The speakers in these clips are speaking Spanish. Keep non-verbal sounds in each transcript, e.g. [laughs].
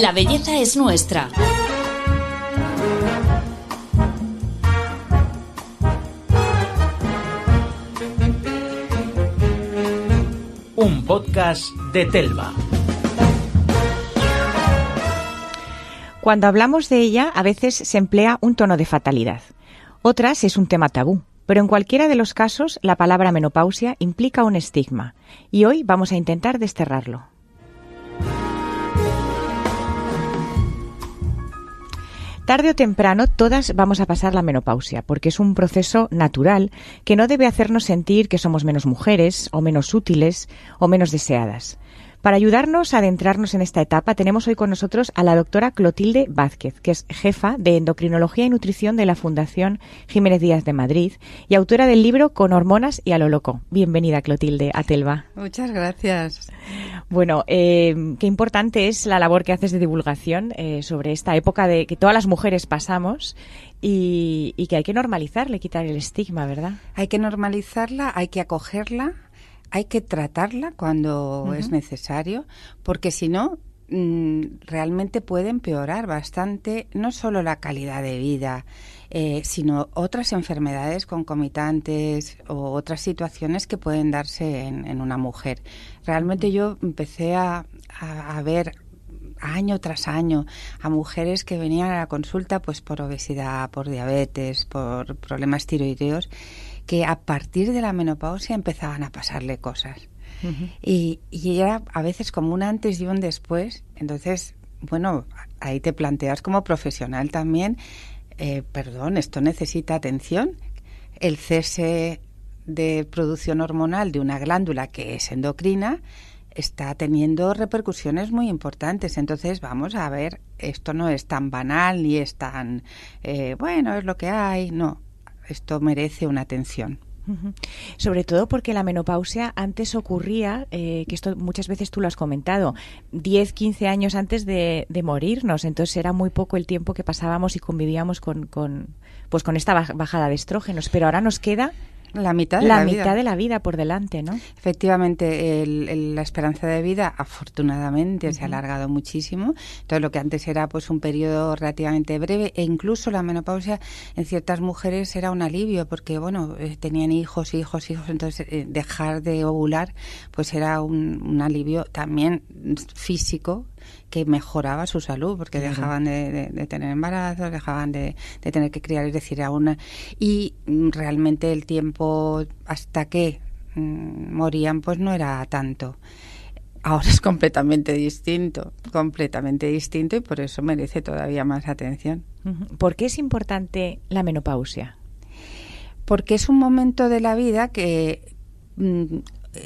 La belleza es nuestra. Un podcast de Telva. Cuando hablamos de ella, a veces se emplea un tono de fatalidad. Otras es un tema tabú. Pero en cualquiera de los casos, la palabra menopausia implica un estigma. Y hoy vamos a intentar desterrarlo. Tarde o temprano todas vamos a pasar la menopausia, porque es un proceso natural que no debe hacernos sentir que somos menos mujeres, o menos útiles, o menos deseadas. Para ayudarnos a adentrarnos en esta etapa, tenemos hoy con nosotros a la doctora Clotilde Vázquez, que es jefa de Endocrinología y Nutrición de la Fundación Jiménez Díaz de Madrid y autora del libro Con hormonas y a lo loco. Bienvenida, Clotilde, a Telva. Muchas gracias. Bueno, eh, qué importante es la labor que haces de divulgación eh, sobre esta época de que todas las mujeres pasamos y, y que hay que normalizarle, quitar el estigma, ¿verdad? Hay que normalizarla, hay que acogerla hay que tratarla cuando es necesario, porque si no, mm, realmente puede empeorar bastante no solo la calidad de vida, eh, sino otras enfermedades concomitantes o otras situaciones que pueden darse en, una mujer. Realmente yo empecé a, a, ver año tras año a mujeres que venían a la consulta pues por obesidad, por diabetes, por problemas tiroideos que a partir de la menopausia empezaban a pasarle cosas. y, y, era a veces como un antes y un después. Entonces, bueno, ahí te planteas como profesional también, eh, perdón, esto necesita atención. El cese de producción hormonal de una glándula que es endocrina está teniendo repercusiones muy importantes. Entonces, vamos a ver, esto no es tan banal ni es tan, eh, bueno, es lo que hay, no esto merece una atención. Sobre todo porque la menopausia antes ocurría, eh, que esto muchas veces tú lo has comentado, 10, 15 años antes de, morirnos, entonces era muy poco el tiempo que pasábamos y convivíamos con, con, pues con esta bajada de estrógenos, pero ahora nos queda la mitad de la, la mitad vida. de la vida por delante, ¿no? Efectivamente, la esperanza de vida afortunadamente se ha alargado muchísimo. Todo lo que antes era pues un periodo relativamente breve e incluso la menopausia en ciertas mujeres era un alivio porque bueno eh, tenían hijos, hijos, hijos, entonces eh, dejar de ovular pues era un, un alivio también físico que mejoraba su salud porque dejaban de, tener embarazos, dejaban de, tener que criar, es decir, aún y mm, realmente el tiempo hasta que mm, morían pues no era tanto. Ahora es completamente distinto, completamente distinto y por eso merece todavía más atención. ¿Por qué es importante la menopausia? Porque es un momento de la vida que mm,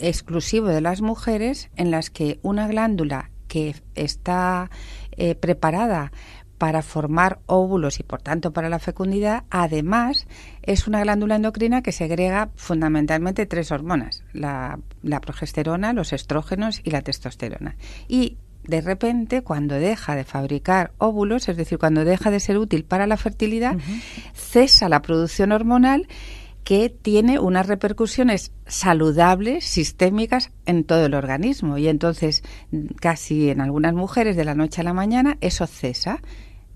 exclusivo de las mujeres en las que una glándula que está eh, preparada para formar óvulos y por tanto para la fecundidad, además es una glándula endocrina que segrega fundamentalmente tres hormonas, la, progesterona, los estrógenos y la testosterona. Y de repente, cuando deja de fabricar óvulos, es decir, cuando deja de ser útil para la fertilidad, cesa la producción hormonal que tiene unas repercusiones saludables, sistémicas en todo el organismo. Y entonces, casi en algunas mujeres de la noche a la mañana, eso cesa.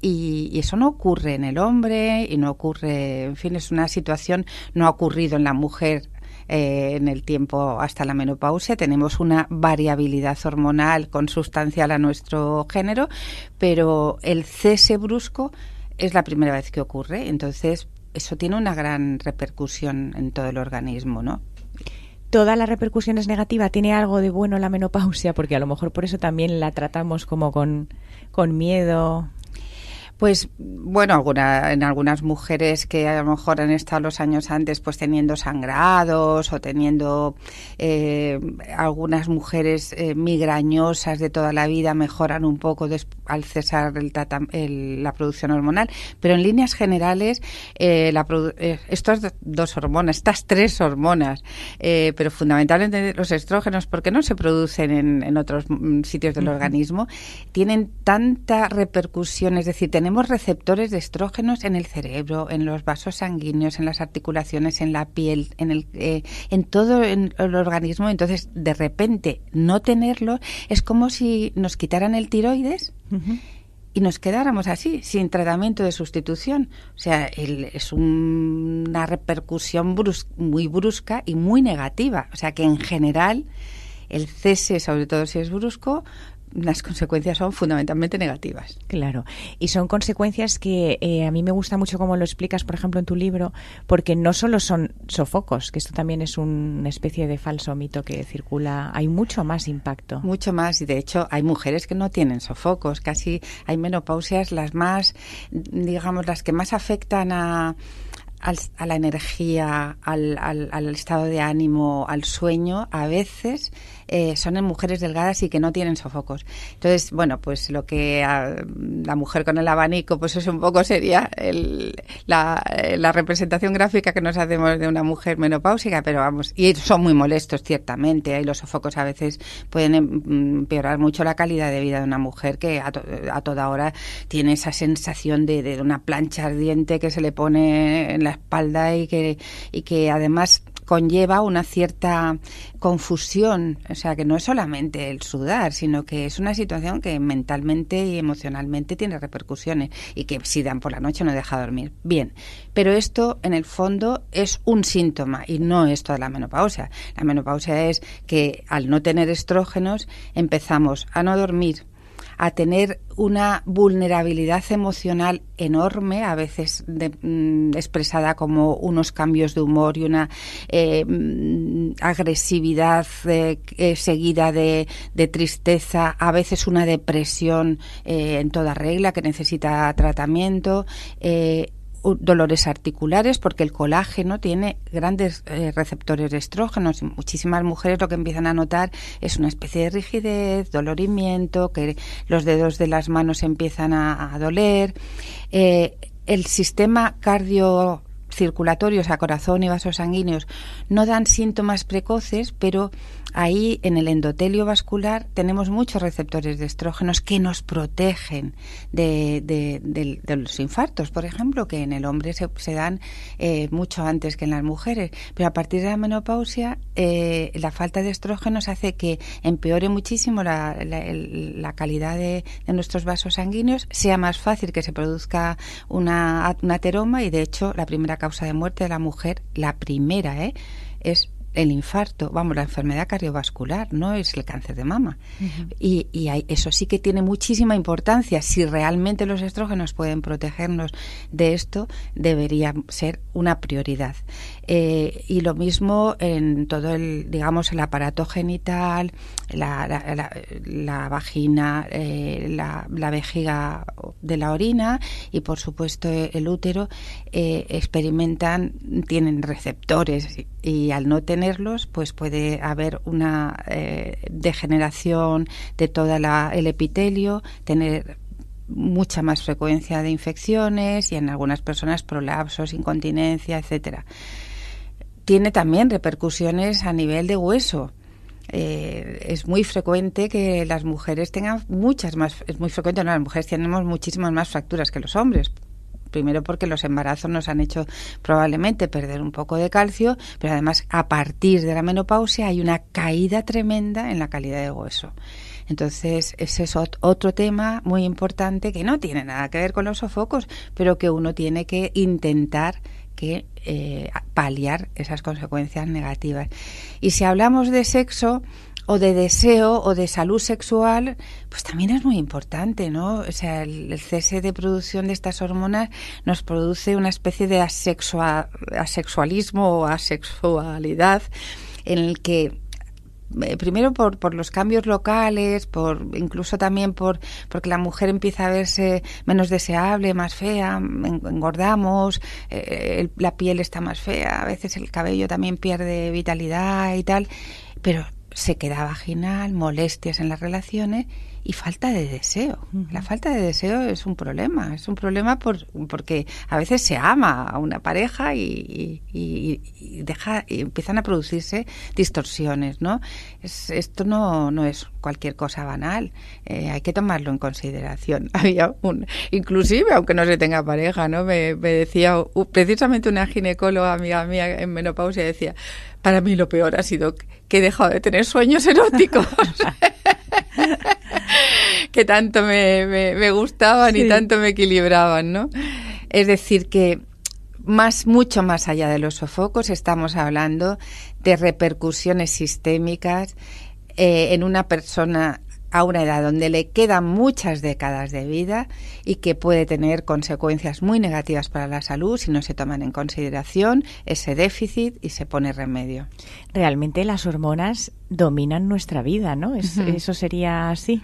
Y, eso no ocurre en el hombre y no ocurre, en fin, es una situación, no ha ocurrido en la mujer eh, en el tiempo hasta la menopausia. Tenemos una variabilidad hormonal consustancial a nuestro género, pero el cese brusco es la primera vez que ocurre. Entonces, eso tiene una gran repercusión en todo el organismo, ¿no? toda la repercusión es negativa, tiene algo de bueno la menopausia, porque a lo mejor por eso también la tratamos como con, con miedo. Pues bueno, alguna, en algunas mujeres que a lo mejor han estado los años antes pues teniendo sangrados o teniendo eh, algunas mujeres eh, migrañosas de toda la vida mejoran un poco al cesar el, la producción hormonal, pero en líneas generales eh, la estas dos hormonas, estas tres hormonas, pero fundamentalmente los estrógenos, porque no se producen en, en otros sitios del organismo, tienen tanta repercusión, es decir, tenemos tenemos receptores de estrógenos en el cerebro, en los vasos sanguíneos, en las articulaciones, en la piel, en, el, eh, en todo el organismo. Entonces, de repente, no tenerlo es como si nos quitaran el tiroides. y nos quedáramos así, sin tratamiento de sustitución. O sea, es una repercusión muy brusca y muy negativa. O sea, que en general el cese, sobre todo si es brusco, las consecuencias son fundamentalmente negativas. Claro, y son consecuencias que eh, a mí me gusta mucho como lo explicas, por ejemplo, en tu libro, porque no solo son sofocos, que esto también es una especie de falso mito que circula, hay mucho más impacto. Mucho más, y de hecho hay mujeres que no tienen sofocos, casi hay menopausias las más, digamos, las que más afectan a a la energía, al, al, estado de ánimo, al sueño, a veces eh, son en mujeres delgadas y que no tienen sofocos. Entonces, bueno, pues lo que la mujer con el abanico, pues eso un poco sería la, la, representación gráfica que nos hacemos de una mujer menopáusica, pero vamos, y son muy molestos, ciertamente, y los sofocos a veces pueden em, empeorar mucho la calidad de vida de una mujer que a, a toda hora tiene esa sensación de, de una plancha ardiente que se le pone en la espalda y que, y que además conlleva una cierta confusión, o sea, que no es solamente el sudar, sino que es una situación que mentalmente y emocionalmente tiene repercusiones y que si dan por la noche no deja dormir. Bien, pero esto en el fondo es un síntoma y no es toda la menopausia. La menopausia es que al no tener estrógenos empezamos a no dormir, a tener una vulnerabilidad emocional enorme, a veces mm, expresada como unos cambios de humor y una eh, mm, agresividad eh, eh, seguida de, tristeza, a veces una depresión en toda regla que necesita tratamiento dolores articulares porque el colágeno tiene grandes eh, receptores de estrógenos. Muchísimas mujeres lo que empiezan a notar es una especie de rigidez, dolorimiento, que los dedos de las manos empiezan a, doler. Eh, el sistema cardio o sea, corazón y vasos sanguíneos, no dan síntomas precoces, pero ahí en el endotelio vascular tenemos muchos receptores de estrógenos que nos protegen de, los infartos, por ejemplo, que en el hombre se, dan eh, mucho antes que en las mujeres. Pero a partir de la menopausia, eh, la falta de estrógenos hace que empeore muchísimo la, calidad de, nuestros vasos sanguíneos, sea más fácil que se produzca una, una ateroma y, de hecho, la primera causa de muerte de la mujer, la primera, ¿eh? es el infarto, vamos, la enfermedad cardiovascular, no es el cáncer de mama. Y, y eso sí que tiene muchísima importancia. Si realmente los estrógenos pueden protegernos de esto, debería ser una prioridad. Eh, y lo mismo en todo el, digamos, el aparato genital, la, la, vagina, eh, la, vejiga de la orina y, por supuesto, el útero, eh, experimentan, tienen receptores y, al no tenerlos, pues puede haber una degeneración de todo el epitelio, tener mucha más frecuencia de infecciones y en algunas personas prolapsos, incontinencia, etcétera tiene también repercusiones a nivel de hueso. Eh, es muy frecuente que las mujeres tengan muchas más, es muy frecuente, no, las mujeres tenemos muchísimas más fracturas que los hombres. Primero porque los embarazos nos han hecho probablemente perder un poco de calcio, pero además a partir de la menopausia hay una caída tremenda en la calidad de hueso. Entonces, ese es otro tema muy importante que no tiene nada que ver con los sofocos, pero que uno tiene que intentar que eh, paliar esas consecuencias negativas. Y si hablamos de sexo o de deseo o de salud sexual, pues también es muy importante, ¿no? O sea, el, cese de producción de estas hormonas nos produce una especie de asexualismo o asexualidad en el que eh, primero por, por los cambios locales, por incluso también por porque la mujer empieza a verse menos deseable, más fea, engordamos, eh, la piel está más fea, a veces el cabello también pierde vitalidad y tal, pero sequedad vaginal, molestias en las relaciones y falta de deseo. La falta de deseo es un problema, es un problema por, porque a veces se ama a una pareja y, deja, y empiezan a producirse distorsiones, ¿no? esto no, no es cualquier cosa banal, eh, hay que tomarlo en consideración. [laughs] Había un, inclusive, aunque no se tenga pareja, ¿no? Me, me decía precisamente una ginecóloga amiga mía en menopausia decía, para mí lo peor ha sido que he dejado de tener sueños [laughs] eróticos. [laughs] [laughs] que tanto me, gustaban y tanto me equilibraban, ¿no? Es decir, que más, mucho más allá de los sofocos, estamos hablando de repercusiones sistémicas eh, en una persona a una edad donde le quedan muchas décadas de vida y que puede tener consecuencias muy negativas para la salud si no se toman en consideración ese déficit y se pone remedio. Realmente las hormonas dominan nuestra vida, ¿no? Eso sería así.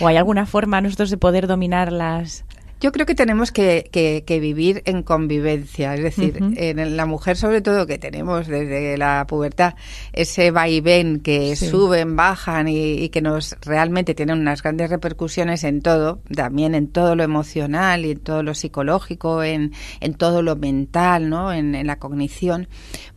¿O hay alguna forma nosotros de poder dominarlas? Yo creo que tenemos que, que, vivir en convivencia, es decir, en la mujer sobre todo que tenemos desde la pubertad ese vaivén que suben, bajan y, que nos realmente tienen unas grandes repercusiones en todo, también en todo lo emocional y en todo lo psicológico, en, en todo lo mental, ¿no? en, en la cognición,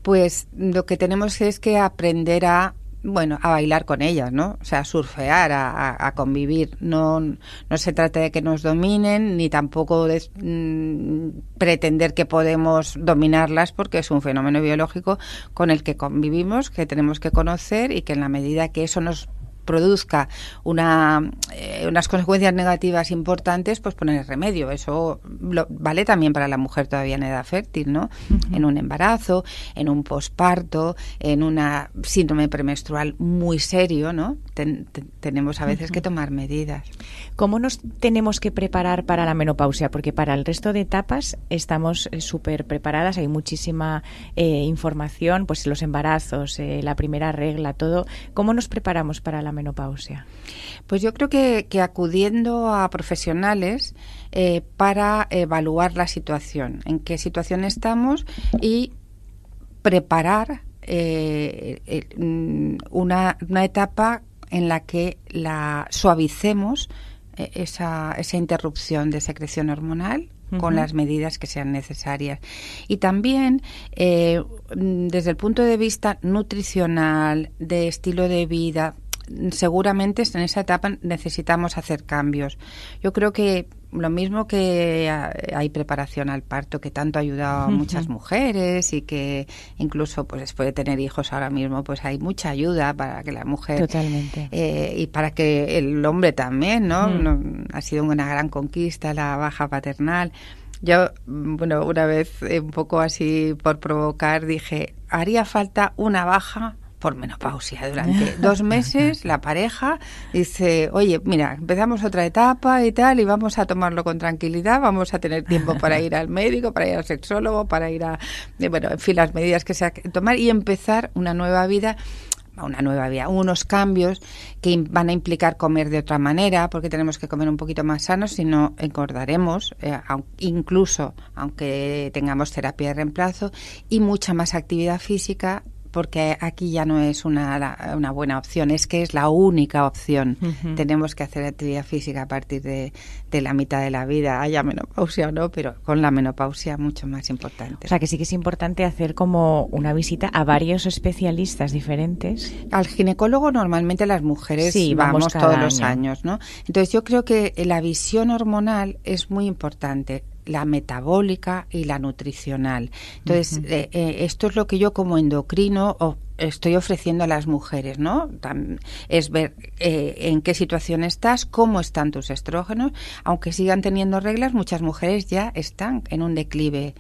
pues lo que tenemos es que aprender a bueno, a bailar con ellas, ¿no? O sea, a surfear, a, convivir. No, no se trata de que nos dominen, ni tampoco de mm, pretender que podemos dominarlas, porque es un fenómeno biológico con el que convivimos, que tenemos que conocer y que en la medida que eso nos produzca una, eh, unas consecuencias negativas importantes, pues poner remedio. Eso vale también para la mujer todavía en edad fértil, ¿no? En un embarazo, en un posparto, en una síndrome premenstrual muy serio, ¿no? tenemos a veces que tomar medidas. ¿Cómo nos tenemos que preparar para la menopausia? Porque para el resto de etapas estamos eh, súper preparadas, hay muchísima eh, información, pues los embarazos, la primera regla, todo. ¿Cómo nos preparamos para la menopausia? Pues yo creo que, acudiendo a profesionales eh, para evaluar la situación, en qué situación estamos y preparar eh, eh, mm, una, etapa en la que la suavicemos esa, esa interrupción de secreción hormonal con las medidas que sean necesarias. Y también mm, desde el punto de vista nutricional, de estilo de vida, seguramente en esa etapa necesitamos hacer cambios. Yo creo que lo mismo que hay preparación al parto que tanto ha ayudado a muchas mujeres y que incluso pues después de tener hijos ahora mismo pues hay mucha ayuda para que la mujer totalmente eh, y para que el hombre también ¿no? ha sido una gran conquista la baja paternal yo bueno una vez un poco así por provocar dije haría falta una baja por menopausia. Durante [laughs] dos meses la pareja dice, oye, mira, empezamos otra etapa y tal, y vamos a tomarlo con tranquilidad, vamos a tener tiempo para ir al médico, para ir al sexólogo, para ir a, eh, bueno, en fin, las medidas que se que tomar y empezar una nueva vida una nueva vida, unos cambios que van a implicar comer de otra manera, porque tenemos que comer un poquito más sano, si no engordaremos, eh, incluso aunque tengamos terapia de reemplazo, y mucha más actividad física porque aquí ya no es una, una buena opción, es que es la única opción. Tenemos que hacer actividad física a partir de, de, la mitad de la vida, haya menopausia o no, pero con la menopausia mucho más importante. O sea que sí que es importante hacer como una visita a varios especialistas diferentes. Al ginecólogo normalmente las mujeres sí, vamos, todos los años, ¿no? Entonces yo creo que la visión hormonal es muy importante la metabólica y la nutricional. Entonces, eh, eh, esto es lo que yo como endocrino estoy ofreciendo a las mujeres, ¿no? es ver eh, en qué situación estás, cómo están tus estrógenos. Aunque sigan teniendo reglas, muchas mujeres ya están en un declive.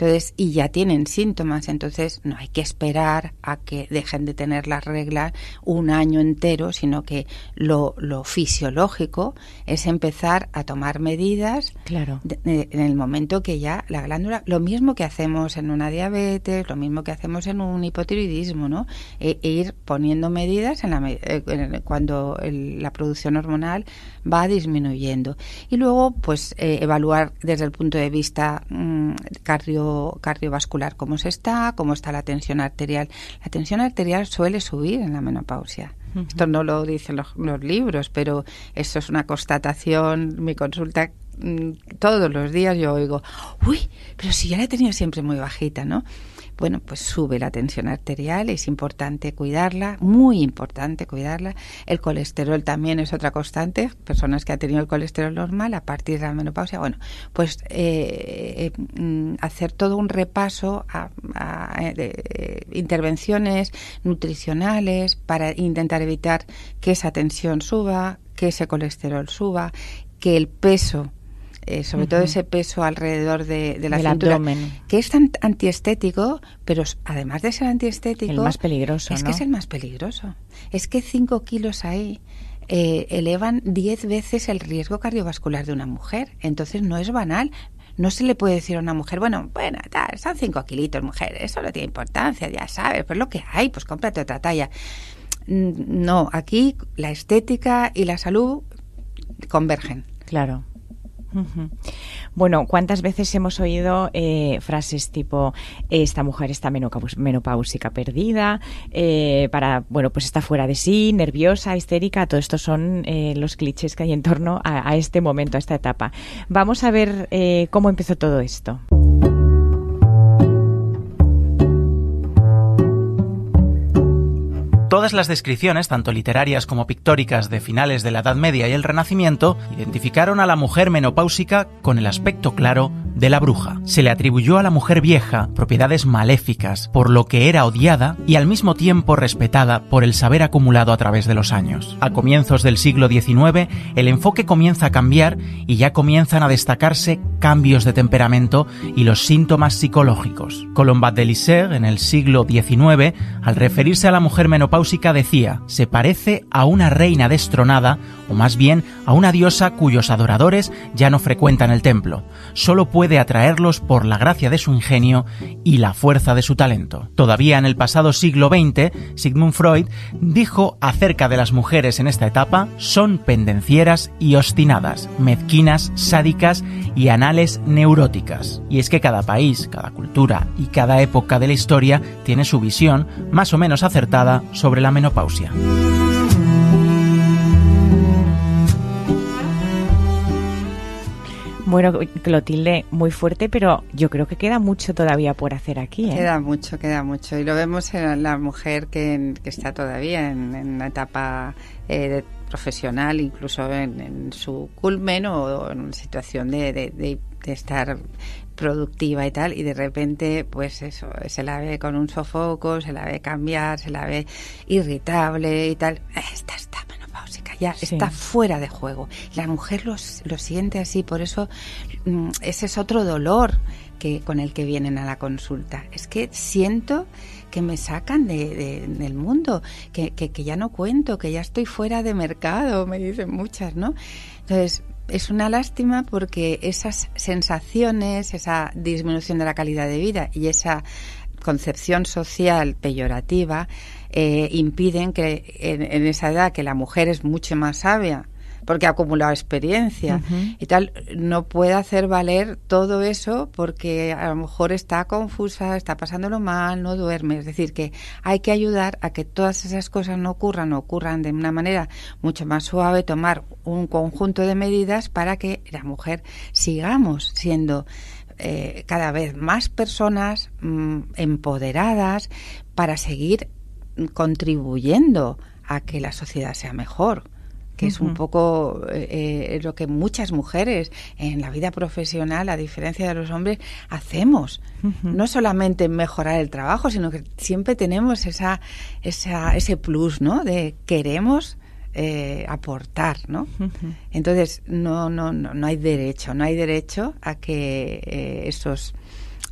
Entonces, y ya tienen síntomas, entonces no hay que esperar a que dejen de tener las reglas un año entero, sino que lo, lo fisiológico es empezar a tomar medidas claro. en el momento que ya la glándula, lo mismo que hacemos en una diabetes, lo mismo que hacemos en un hipotiroidismo, ¿no? E, e, ir poniendo medidas en la, eh, cuando la producción hormonal va disminuyendo. Y luego, pues, eh, evaluar desde el punto de vista mm, cardio, cardiovascular cómo se está, cómo está la tensión arterial. La tensión arterial suele subir en la menopausia. Esto no lo dicen los, los libros, pero eso es una constatación. Mi consulta mm, todos los días yo oigo, uy, pero si ya la he tenido siempre muy bajita, ¿no? Bueno, pues sube la tensión arterial, es importante cuidarla, muy importante cuidarla. El colesterol también es otra constante, personas que han tenido el colesterol normal a partir de la menopausia, bueno, pues eh, eh, mm, hacer todo un repaso a, de intervenciones nutricionales para intentar evitar que esa tensión suba, que ese colesterol suba, que el peso eh, sobre todo ese peso alrededor de, la cintura, que es tan antiestético, pero además de ser antiestético... El más peligroso, Es que es el más peligroso. Es que 5 kilos ahí eh, elevan 10 veces el riesgo cardiovascular de una mujer. Entonces no es banal. No se le puede decir a una mujer, bueno, bueno, tal, son 5 kilitos, mujer, eso no tiene importancia, ya sabes, pues lo que hay, pues cómprate otra talla. No, aquí la estética y la salud convergen. Claro. Bueno, ¿cuántas veces hemos oído eh, frases tipo esta mujer está menopáusica perdida, eh, para, bueno, pues está fuera de sí, nerviosa, histérica? Todo esto son eh, los clichés que hay en torno a, a, este momento, a esta etapa. Vamos a ver cómo empezó todo esto. Todas las descripciones, tanto literarias como pictóricas de finales de la Edad Media y el Renacimiento, identificaron a la mujer menopáusica con el aspecto claro de la bruja. Se le atribuyó a la mujer vieja propiedades maléficas, por lo que era odiada y al mismo tiempo respetada por el saber acumulado a través de los años. A comienzos del siglo XIX, el enfoque comienza a cambiar y ya comienzan a destacarse cambios de temperamento y los síntomas psicológicos. Colombat de Lissère, en el siglo XIX, al referirse a la mujer menopáusica decía, se parece a una reina destronada, o más bien a una diosa cuyos adoradores ya no frecuentan el templo. Solo puede de atraerlos por la gracia de su ingenio y la fuerza de su talento. Todavía en el pasado siglo XX, Sigmund Freud dijo acerca de las mujeres en esta etapa, son pendencieras y obstinadas, mezquinas, sádicas y anales neuróticas. Y es que cada país, cada cultura y cada época de la historia tiene su visión más o menos acertada sobre la menopausia. Bueno, Clotilde, muy fuerte, pero yo creo que queda mucho todavía por hacer aquí. ¿eh? Queda mucho, queda mucho. Y lo vemos en la mujer que, está todavía en, una etapa eh, profesional, incluso en, su culmen o en una situación de, de, estar productiva y tal, y de repente, pues eso, se la ve con un sofoco, se la ve cambiar, se la ve irritable y tal. Esta está ya está fuera de juego. La mujer lo, lo siente así, por eso mm, ese es otro dolor que con el que vienen a la consulta. Es que siento que me sacan de, del mundo, que, que, que, ya no cuento, que ya estoy fuera de mercado, me dicen muchas, ¿no? Entonces, es una lástima porque esas sensaciones, esa disminución de la calidad de vida y esa concepción social peyorativa eh, impiden que en, esa edad que la mujer es mucho más sabia porque ha acumulado experiencia y tal, no puede hacer valer todo eso porque a lo mejor está confusa, está pasándolo mal, no duerme. Es decir, que hay que ayudar a que todas esas cosas no ocurran, o ocurran de una manera mucho más suave, tomar un conjunto de medidas para que la mujer sigamos siendo eh, cada vez más personas mm, empoderadas para seguir contribuyendo a que la sociedad sea mejor que es un poco eh, lo que muchas mujeres en la vida profesional, a diferencia de los hombres, hacemos. No solamente mejorar el trabajo, sino que siempre tenemos esa, esa, ese plus, ¿no? De queremos eh, aportar, ¿no? Entonces, no, no, no, no, hay derecho, no hay derecho a que eh, esos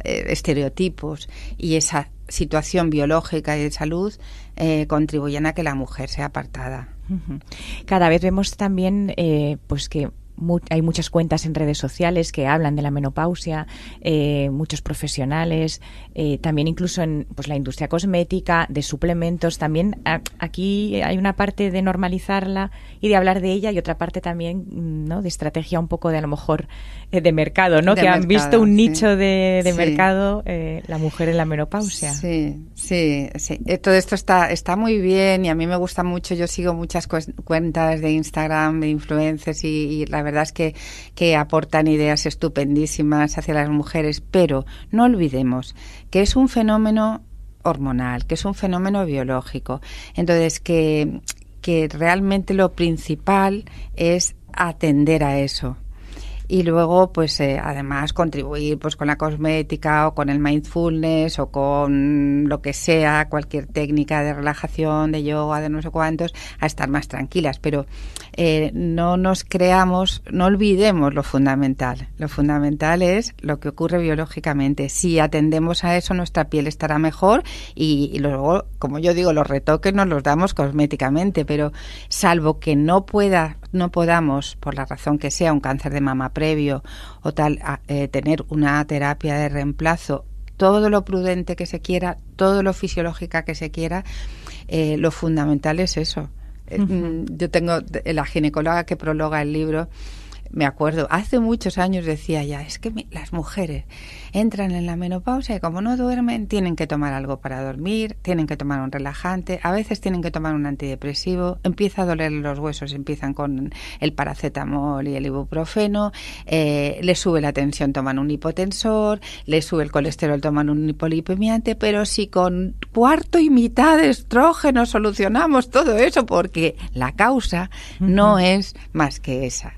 estereotipos y esa situación biológica y de salud eh, contribuyen a que la mujer sea apartada. Cada vez vemos también eh, pues que hay muchas cuentas en redes sociales que hablan de la menopausia, eh, muchos profesionales, eh, también incluso en pues, la industria cosmética, de suplementos. También aquí hay una parte de normalizarla y de hablar de ella y otra parte también ¿no? de estrategia un poco de a lo mejor eh, de mercado, ¿no? que han visto un nicho de, de mercado, la mujer en la menopausia. Sí, sí, sí. todo esto está, está muy bien y a mí me gusta mucho. Yo sigo muchas cuentas de Instagram de influencers y, y la verdad es que, que aportan ideas estupendísimas hacia las mujeres, pero no olvidemos que es un fenómeno hormonal, que es un fenómeno biológico. Entonces, que, que realmente lo principal es atender a eso y luego pues eh, además contribuir pues con la cosmética o con el mindfulness o con lo que sea cualquier técnica de relajación de yoga de no sé cuántos a estar más tranquilas pero eh, no nos creamos no olvidemos lo fundamental lo fundamental es lo que ocurre biológicamente si atendemos a eso nuestra piel estará mejor y, luego como yo digo los retoques nos los damos cosméticamente pero salvo que no pueda no podamos, por la razón que sea, un cáncer de mama previo o tal, eh, tener una terapia de reemplazo, todo lo prudente que se quiera, todo lo fisiológica que se quiera, eh, lo fundamental es eso. Eh, mm, yo tengo la ginecóloga que prologa el libro, me acuerdo, hace muchos años decía ya, es que las mujeres entran en la menopausia y como no duermen, tienen que tomar algo para dormir, tienen que tomar un relajante, a veces tienen que tomar un antidepresivo, empieza a doler los huesos, empiezan con el paracetamol y el ibuprofeno, eh, les sube la tensión, toman un hipotensor, les sube el colesterol, toman un hipolipemiante, pero si con cuarto y mitad de estrógeno solucionamos todo eso, porque la causa no es más que esa.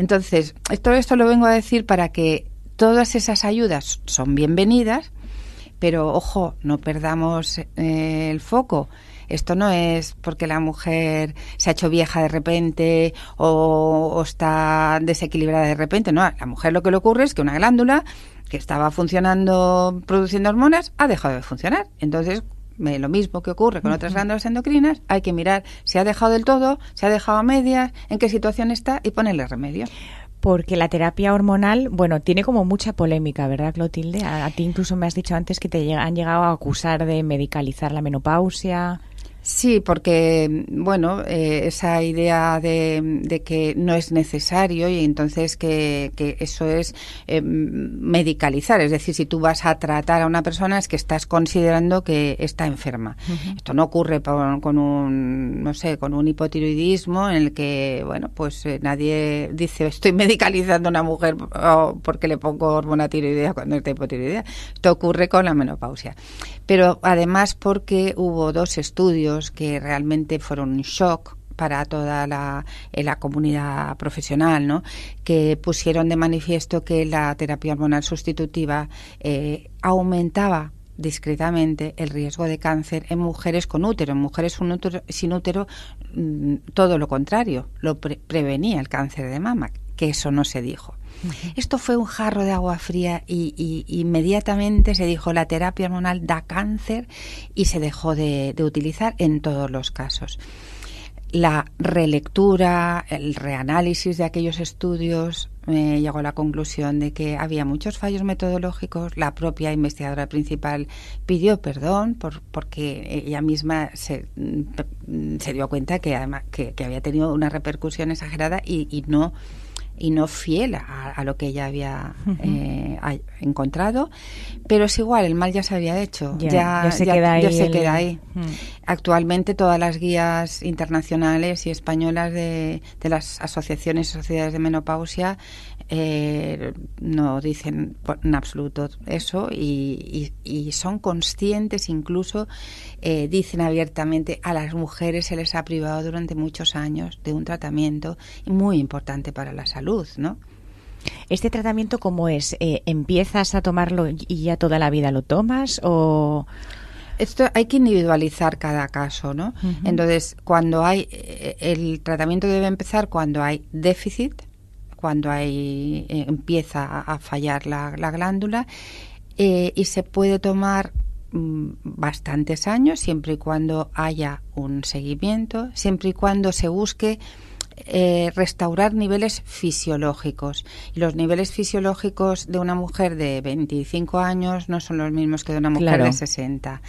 Entonces, todo esto lo vengo a decir para que todas esas ayudas son bienvenidas, pero ojo, no perdamos eh, el foco. Esto no es porque la mujer se ha hecho vieja de repente o, está desequilibrada de repente. No, a la mujer lo que le ocurre es que una glándula que estaba funcionando, produciendo hormonas, ha dejado de funcionar. Entonces, lo mismo que ocurre con otras glándulas endocrinas, hay que mirar si ha dejado del todo, si ha dejado a medias, en qué situación está y ponerle remedio porque la terapia hormonal, bueno, tiene como mucha polémica, ¿verdad, Clotilde? A, ti incluso me has dicho antes que te han llegado a acusar de medicalizar la menopausia. Sí, porque, bueno, eh, esa idea de, que no es necesario y entonces que, eso es eh, medicalizar. Es decir, si tú vas a tratar a una persona es que estás considerando que está enferma. Esto no ocurre con, un, no sé, con un hipotiroidismo en el que, bueno, pues eh, nadie dice estoy medicalizando a una mujer porque le pongo hormona tiroidea cuando está hipotiroidea. Esto ocurre con la menopausia. Pero además porque hubo dos estudios que realmente fueron un shock para toda la, eh, la, comunidad profesional, ¿no? que pusieron de manifiesto que la terapia hormonal sustitutiva eh, aumentaba discretamente el riesgo de cáncer en mujeres con útero. En mujeres sin útero, mm, todo lo contrario, lo prevenía el cáncer de mama, que eso no se dijo. Esto fue un jarro de agua fría y, inmediatamente se dijo la terapia hormonal da cáncer y se dejó de, utilizar en todos los casos la relectura, el reanálisis de aquellos estudios me llegó a la conclusión de que había muchos fallos metodológicos. La propia investigadora principal pidió perdón por, porque ella misma se, se dio cuenta que, además, que, había tenido una repercusión exagerada y, y no y no fiel a, lo que ella había eh, encontrado, pero es igual, el mal ya se había hecho, ya, se queda ahí. Actualmente todas las guías internacionales y españolas de, de las asociaciones y sociedades de menopausia eh, no dicen en absoluto eso y, son conscientes, incluso eh, dicen abiertamente a las mujeres se les ha privado durante muchos años de un tratamiento muy importante para la salud, ¿no? ¿Este tratamiento cómo es? Eh, ¿Empiezas a tomarlo y ya toda la vida lo tomas o...? Esto hay que individualizar cada caso, ¿no? Entonces, cuando hay... Eh, el tratamiento debe empezar cuando hay déficit cuando hay, eh, empieza a, fallar la, glándula eh, y se puede tomar mm, bastantes años siempre y cuando haya un seguimiento, siempre y cuando se busque eh, restaurar niveles fisiológicos. Y los niveles fisiológicos de una mujer de 25 años no son los mismos que de una mujer de 60.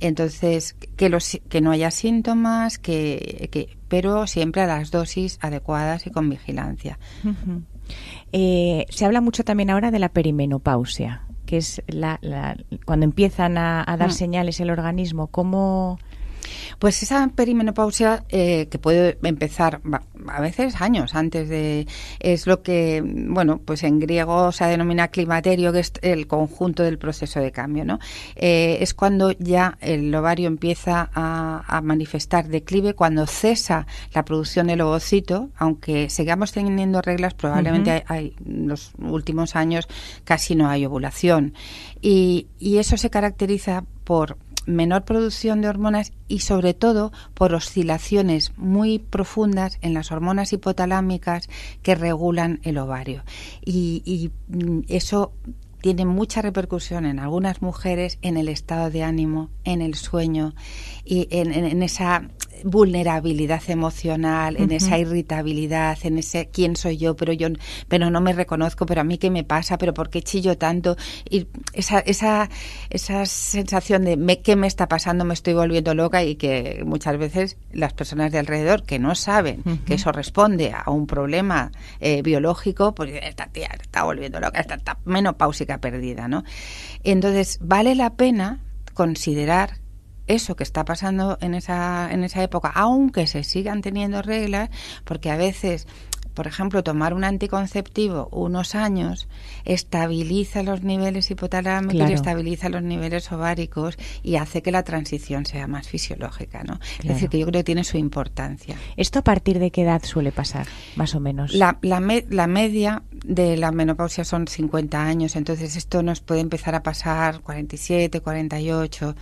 Entonces, que, los, que no haya síntomas, que, que, pero siempre a las dosis adecuadas y con vigilancia. Eh, se habla mucho también ahora de la perimenopausia, que es la, cuando empiezan a, dar mm. señales el organismo. ¿Cómo, pues esa perimenopausia eh, que puede empezar a veces años antes de es lo que bueno pues en griego se denomina climaterio que es el conjunto del proceso de cambio, ¿no? Eh, es cuando ya el ovario empieza a, manifestar declive, cuando cesa la producción del ovocito, aunque sigamos teniendo reglas, probablemente hay, en los últimos años casi no hay ovulación y, y eso se caracteriza por menor producción de hormonas y sobre todo por oscilaciones muy profundas en las hormonas hipotalámicas que regulan el ovario. Y, mm, eso tiene mucha repercusión en algunas mujeres en el estado de ánimo, en el sueño y en esa vulnerabilidad emocional, en esa irritabilidad, en ese quién soy yo, pero yo pero no me reconozco, pero a mí qué me pasa, pero por qué chillo tanto. Y esa esa esa sensación de me, qué me está pasando, me estoy volviendo loca y que muchas veces las personas de alrededor que no saben que eso responde a un problema eh, biológico, pues esta tía está volviendo loca, está, está menopáusica perdida, ¿no? Entonces, vale la pena considerar eso que está pasando en esa, en esa época, aunque se sigan teniendo reglas, porque a veces por ejemplo, tomar un anticonceptivo unos años estabiliza los niveles hipotalámicos y estabiliza los niveles ováricos y hace que la transición sea más fisiológica, ¿no? Es decir, que yo creo que tiene su importancia. ¿Esto a partir de qué edad suele pasar, más o menos? La, la, la media de la menopausia son 50 años, entonces esto nos puede empezar a pasar 47, 48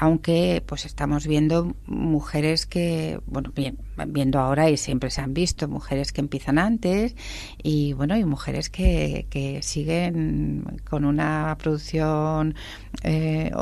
aunque pues estamos viendo mujeres que, bueno, bien, viendo ahora y siempre se han visto, mujeres que empiezan antes y bueno, y mujeres que, que siguen con una producción eh,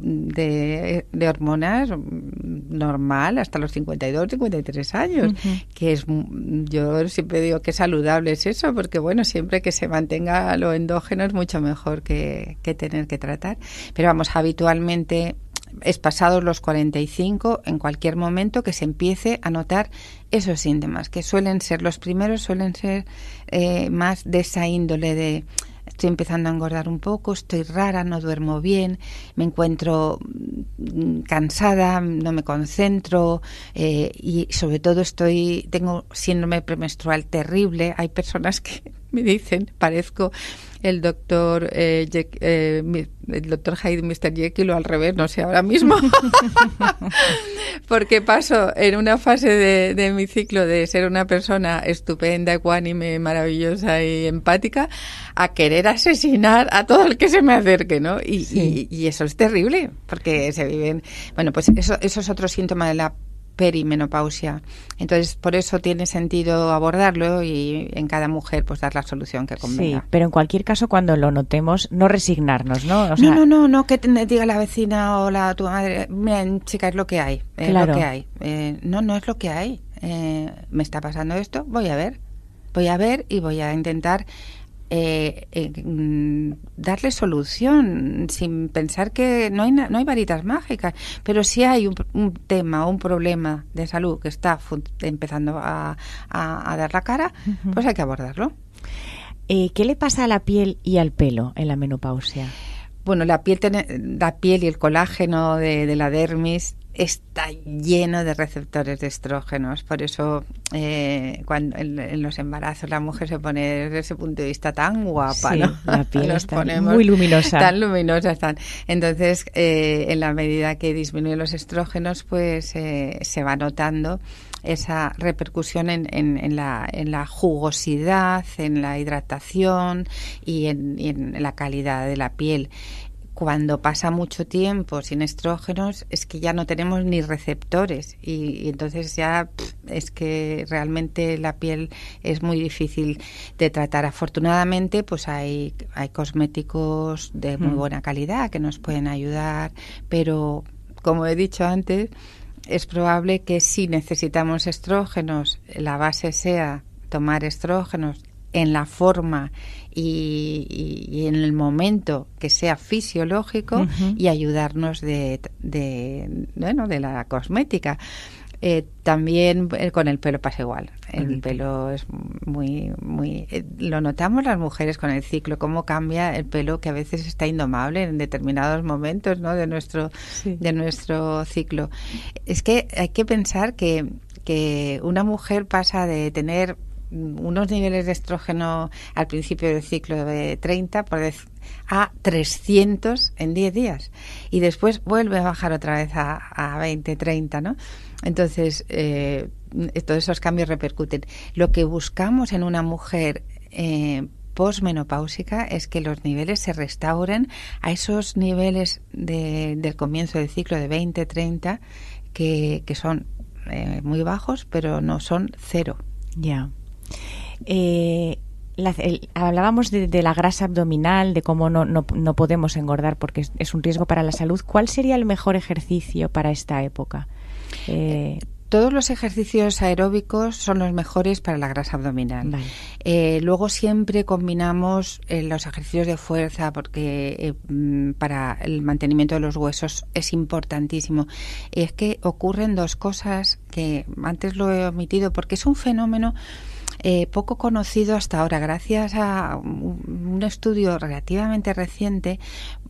de, de, hormonas normal hasta los 52, 53 años, que es, yo siempre digo que saludable es eso, porque bueno, siempre que se mantenga lo endógeno es mucho mejor que, que tener que tratar. Pero vamos, habitualmente es pasados los 45, en cualquier momento que se empiece a notar esos síntomas, que suelen ser los primeros, suelen ser eh, más de esa índole de estoy empezando a engordar un poco, estoy rara, no duermo bien, me encuentro mm, cansada, no me concentro eh, y sobre todo estoy tengo síndrome premenstrual terrible. Hay personas que [laughs] me dicen, parezco el doctor eh, eh el doctor Hyde Mr. Jekyll o al revés, no sé ahora mismo. [laughs] Porque paso en una fase de, de, mi ciclo de ser una persona estupenda, ecuánime, maravillosa y empática a querer asesinar a todo el que se me acerque, ¿no? Y, y, y eso es terrible, porque se viven... Bueno, pues eso, eso es otro síntoma de la perimenopausia. Entonces, por eso tiene sentido abordarlo y en cada mujer pues dar la solución que convenga. Sí, pero en cualquier caso cuando lo notemos no resignarnos, ¿no? no, no, no, no que te diga la vecina o la tu madre, miren, chica, es lo que hay, es lo que hay. Eh, no, no es lo que hay. Eh, me está pasando esto, voy a ver. Voy a ver y voy a intentar eh, eh, mm, darle solución sin pensar que no hay, no hay varitas mágicas, pero si hay un, tema o un problema de salud que está empezando a, dar la cara, pues hay que abordarlo. Eh, ¿Qué le pasa a la piel y al pelo en la menopausia? Bueno, la piel, la piel y el colágeno de, de la dermis está lleno de receptores de estrógenos. Por eso, eh, cuando en, los embarazos la mujer se pone desde ese punto de vista tan guapa, ¿no? La piel está muy luminosa. Tan luminosa están. Entonces, eh, en la medida que disminuyen los estrógenos, pues eh, se va notando esa repercusión en, en, la, en, la, jugosidad, en la hidratación y en, y en la calidad de la piel cuando pasa mucho tiempo sin estrógenos es que ya no tenemos ni receptores y, entonces ya es que realmente la piel es muy difícil de tratar. Afortunadamente pues hay, hay cosméticos de muy mm. buena calidad que nos pueden ayudar, pero como he dicho antes, es probable que si necesitamos estrógenos, la base sea tomar estrógenos en la forma y, en el momento que sea fisiológico y ayudarnos de, de, bueno, de la cosmética. Eh, también eh, con el pelo pasa igual. El pelo es muy, muy. Eh, lo notamos las mujeres con el ciclo, cómo cambia el pelo que a veces está indomable en determinados momentos, ¿no? De nuestro, de nuestro ciclo. Es que hay que pensar que, que una mujer pasa de tener unos niveles de estrógeno al principio del ciclo de 30 por a 300 en 10 días y después vuelve a bajar otra vez a, a 20, 30, ¿no? Entonces, eh, todos esos cambios repercuten. Lo que buscamos en una mujer eh, posmenopáusica es que los niveles se restauren a esos niveles del comienzo del ciclo de 20, 30, que, que son eh, muy bajos, pero no son cero. Ya. Eh, hablábamos de, la grasa abdominal, de cómo no, no, no podemos engordar porque es, un riesgo para la salud. ¿Cuál sería el mejor ejercicio para esta época? Eh, todos los ejercicios aeróbicos son los mejores para la grasa abdominal. Eh, luego siempre combinamos eh, los ejercicios de fuerza porque mm, para el mantenimiento de los huesos es importantísimo. Es que ocurren dos cosas que antes lo he omitido porque es un fenómeno eh, poco conocido hasta ahora, gracias a un estudio relativamente reciente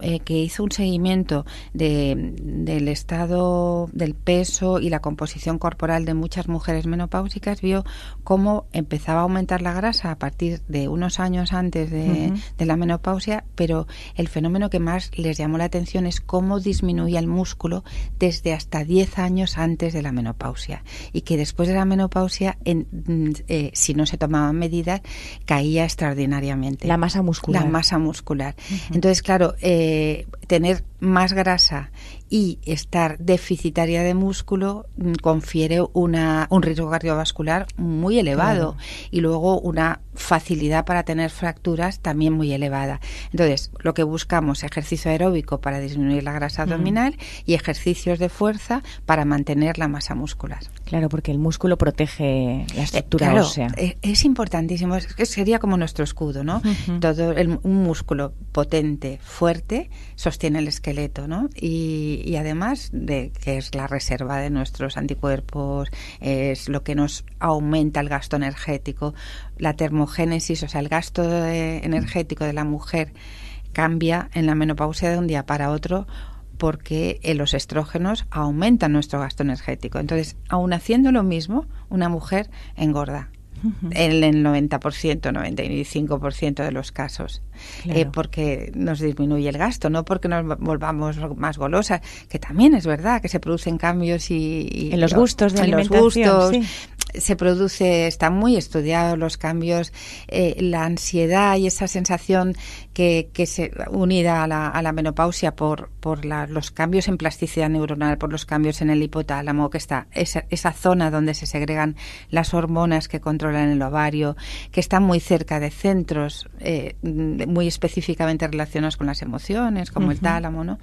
eh, que hizo un seguimiento de, del estado del peso y la composición corporal de muchas mujeres menopáusicas, vio cómo empezaba a aumentar la grasa a partir de unos años antes de, de la menopausia, pero el fenómeno que más les llamó la atención es cómo disminuía el músculo desde hasta 10 años antes de la menopausia y que después de la menopausia, en, mm, eh, si no se tomaban medidas, caía extraordinariamente. La masa muscular. La masa muscular. Entonces, claro, eh, tener más grasa y estar deficitaria de músculo mm, confiere una, un riesgo cardiovascular muy elevado y luego una facilidad para tener fracturas también muy elevada. Entonces, lo que buscamos ejercicio aeróbico para disminuir la grasa abdominal y ejercicios de fuerza para mantener la masa muscular. Claro, porque el músculo protege la estructura eh, ósea. Es, importantísimo, es, sería como nuestro escudo, ¿no? Todo el, un músculo potente, fuerte, sostiene el esqueleto, ¿no? Y, y, además de que es la reserva de nuestros anticuerpos, es lo que nos aumenta el gasto energético, la termogénesis, o sea, el gasto energético de la mujer cambia en la menopausia de un día para otro porque eh, los estrógenos aumentan nuestro gasto energético. Entonces, aun haciendo lo mismo, una mujer engorda en el 90%, 95% de los casos, eh, porque nos disminuye el gasto, no porque nos volvamos más golosas, que también es verdad que se producen cambios y, en los gustos de en los gustos, se produce, están muy estudiados los cambios, eh, la ansiedad y esa sensación que, que se unida a la, a la menopausia por, por los cambios en plasticidad neuronal, por los cambios en el hipotálamo, que está esa, esa zona donde se segregan las hormonas que controlan el ovario, que está muy cerca de centros eh, muy específicamente relacionados con las emociones, como el tálamo, ¿no?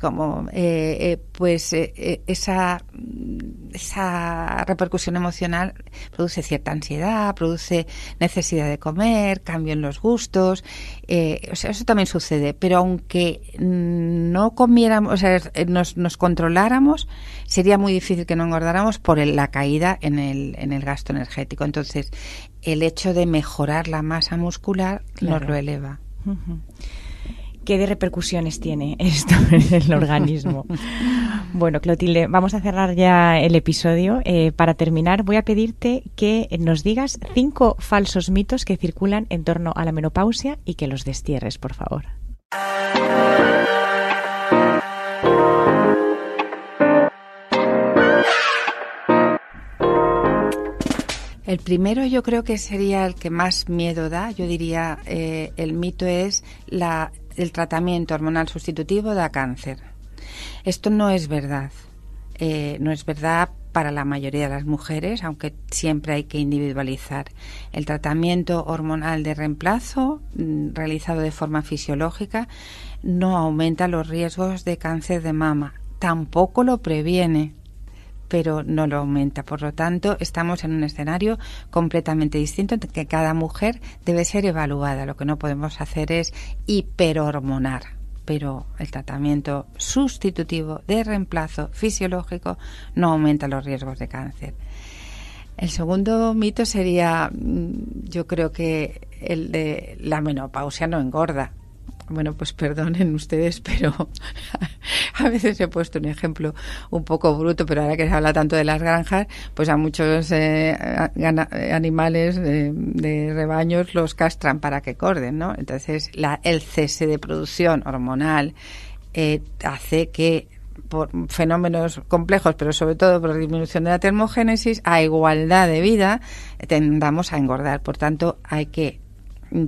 como eh, pues esa esa repercusión emocional produce cierta ansiedad, produce necesidad de comer, cambio en los gustos, o sea, eso también sucede, pero aunque no comiéramos, o sea, nos, nos controláramos, sería muy difícil que no engordáramos por la caída en el, en el gasto energético. Entonces, el hecho de mejorar la masa muscular nos lo eleva. ¿Qué de repercusiones tiene [laughs] esto en el [laughs] organismo? bueno, Clotilde, vamos a cerrar ya el episodio. Eh, para terminar, voy a pedirte que nos digas cinco falsos mitos que circulan en torno a la menopausia y que los destierres, por favor. El primero yo creo que sería el que más miedo da. Yo diría eh, el mito es la el tratamiento hormonal sustitutivo da cáncer. Esto no es verdad. Eh, no es verdad para la mayoría de las mujeres, aunque siempre hay que individualizar. El tratamiento hormonal de reemplazo, mm, realizado de forma fisiológica, no aumenta los riesgos de cáncer de mama, tampoco lo previene, pero no lo aumenta. Por lo tanto, estamos en un escenario completamente distinto en que cada mujer debe ser evaluada. Lo que no podemos hacer es hiperhormonar, pero el tratamiento sustitutivo de reemplazo fisiológico no aumenta los riesgos de cáncer. El segundo mito sería, mm, yo creo que el de la menopausia no engorda. Bueno, pues perdonen ustedes, [laughs] pero a veces he puesto un ejemplo un poco bruto, pero ahora que se habla tanto de las granjas, pues a muchos eh, animales de, rebaños los castran para que corden, ¿no? Entonces, la, el cese de producción hormonal eh, hace que por fenómenos complejos, pero sobre todo por disminución de la termogénesis, a igualdad de vida, tendamos a engordar. Por tanto, hay que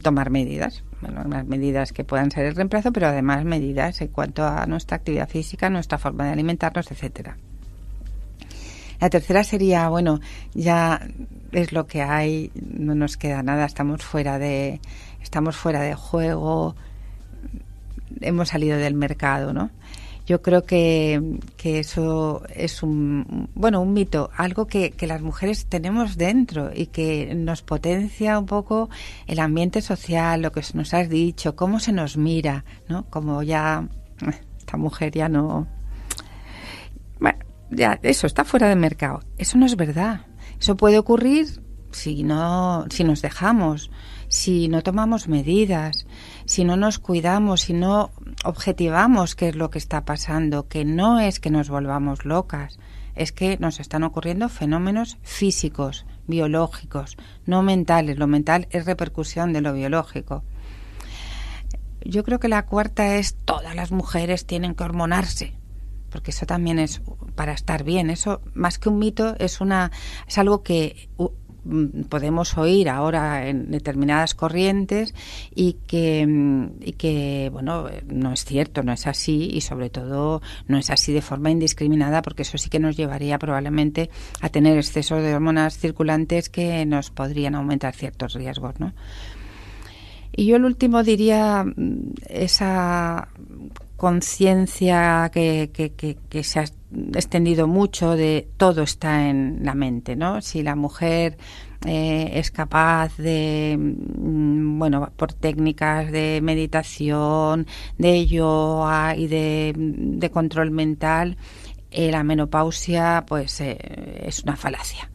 tomar medidas bueno, medidas que puedan ser el reemplazo, pero además medidas en cuanto a nuestra actividad física, nuestra forma de alimentarnos, etcétera. La tercera sería, bueno, ya es lo que hay, no nos queda nada, estamos fuera de, estamos fuera de juego, hemos salido del mercado, ¿no? Yo creo que, eso es un, bueno, un mito, algo que, las mujeres tenemos dentro y que nos potencia un poco el ambiente social, lo que nos has dicho, cómo se nos mira, ¿no? Como ya esta mujer ya no... Bueno, ya eso está fuera de mercado. Eso no es verdad. Eso puede ocurrir si no, si nos dejamos, si no tomamos medidas, si no nos cuidamos, si no objetivamos qué es lo que está pasando, que no es que nos volvamos locas, es que nos están ocurriendo fenómenos físicos, biológicos, no mentales. Lo mental es repercusión de lo biológico. Yo creo que la cuarta es todas las mujeres tienen que hormonarse porque eso también es para estar bien. Eso más que un mito es una es algo que podemos oír ahora en determinadas corrientes y que, mm, y que, bueno, no es cierto, no es así y sobre todo no es así de forma indiscriminada porque eso sí que nos llevaría probablemente a tener exceso de hormonas circulantes que nos podrían aumentar ciertos riesgos, ¿no? Y yo el último diría mm, esa conciencia que, se ha extendido mucho de todo está en la mente, ¿no? Si la mujer eh, es capaz de, mm, bueno, por técnicas de meditación, de yoga y de, control mental, eh, la menopausia, pues eh, es una falacia.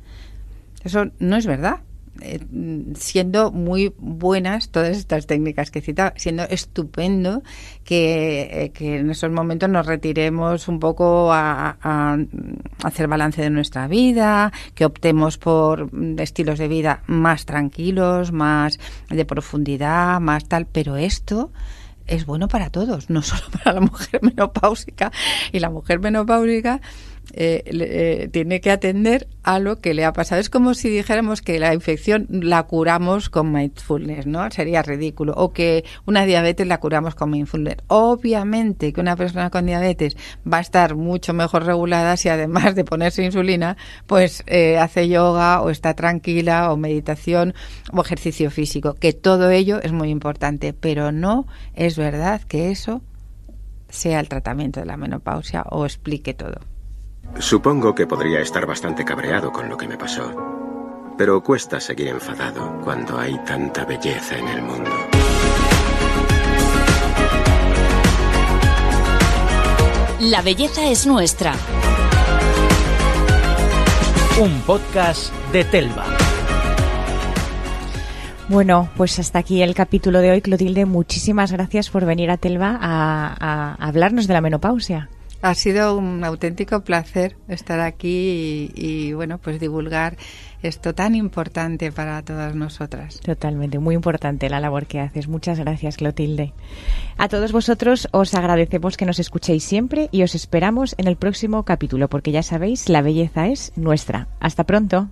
Eso no es verdad. Eh, siendo muy buenas todas estas técnicas que he siendo estupendo que, eh, en esos momentos nos retiremos un poco a, hacer balance de nuestra vida, que optemos por estilos de vida más tranquilos, más de profundidad, más tal, pero esto es bueno para todos, no [laughs] solo para la mujer menopáusica. Y la mujer menopáusica eh, eh, tiene que atender a lo que le ha pasado. Es como si dijéramos que la infección la curamos con mindfulness, ¿no? Sería ridículo. O que una diabetes la curamos con mindfulness. Obviamente que una persona con diabetes va a estar mucho mejor regulada si además de ponerse insulina, pues eh, hace yoga o está tranquila o meditación o ejercicio físico. Que todo ello es muy importante, pero no es verdad que eso sea el tratamiento de la menopausia o explique todo. Supongo que podría estar bastante cabreado con lo que me pasó, pero cuesta seguir enfadado cuando hay tanta belleza en el mundo. La belleza es nuestra. Un podcast de Telva. Bueno, pues hasta aquí el capítulo de hoy. Clotilde, muchísimas gracias por venir a Telva a, a hablarnos de la menopausia. Ha sido un auténtico placer estar aquí y, bueno, pues divulgar esto tan importante para todas nosotras. Totalmente, muy importante la labor que haces. Muchas gracias, Clotilde. A todos vosotros os agradecemos que nos escuchéis siempre y os esperamos en el próximo capítulo, porque ya sabéis, la belleza es nuestra. Hasta pronto.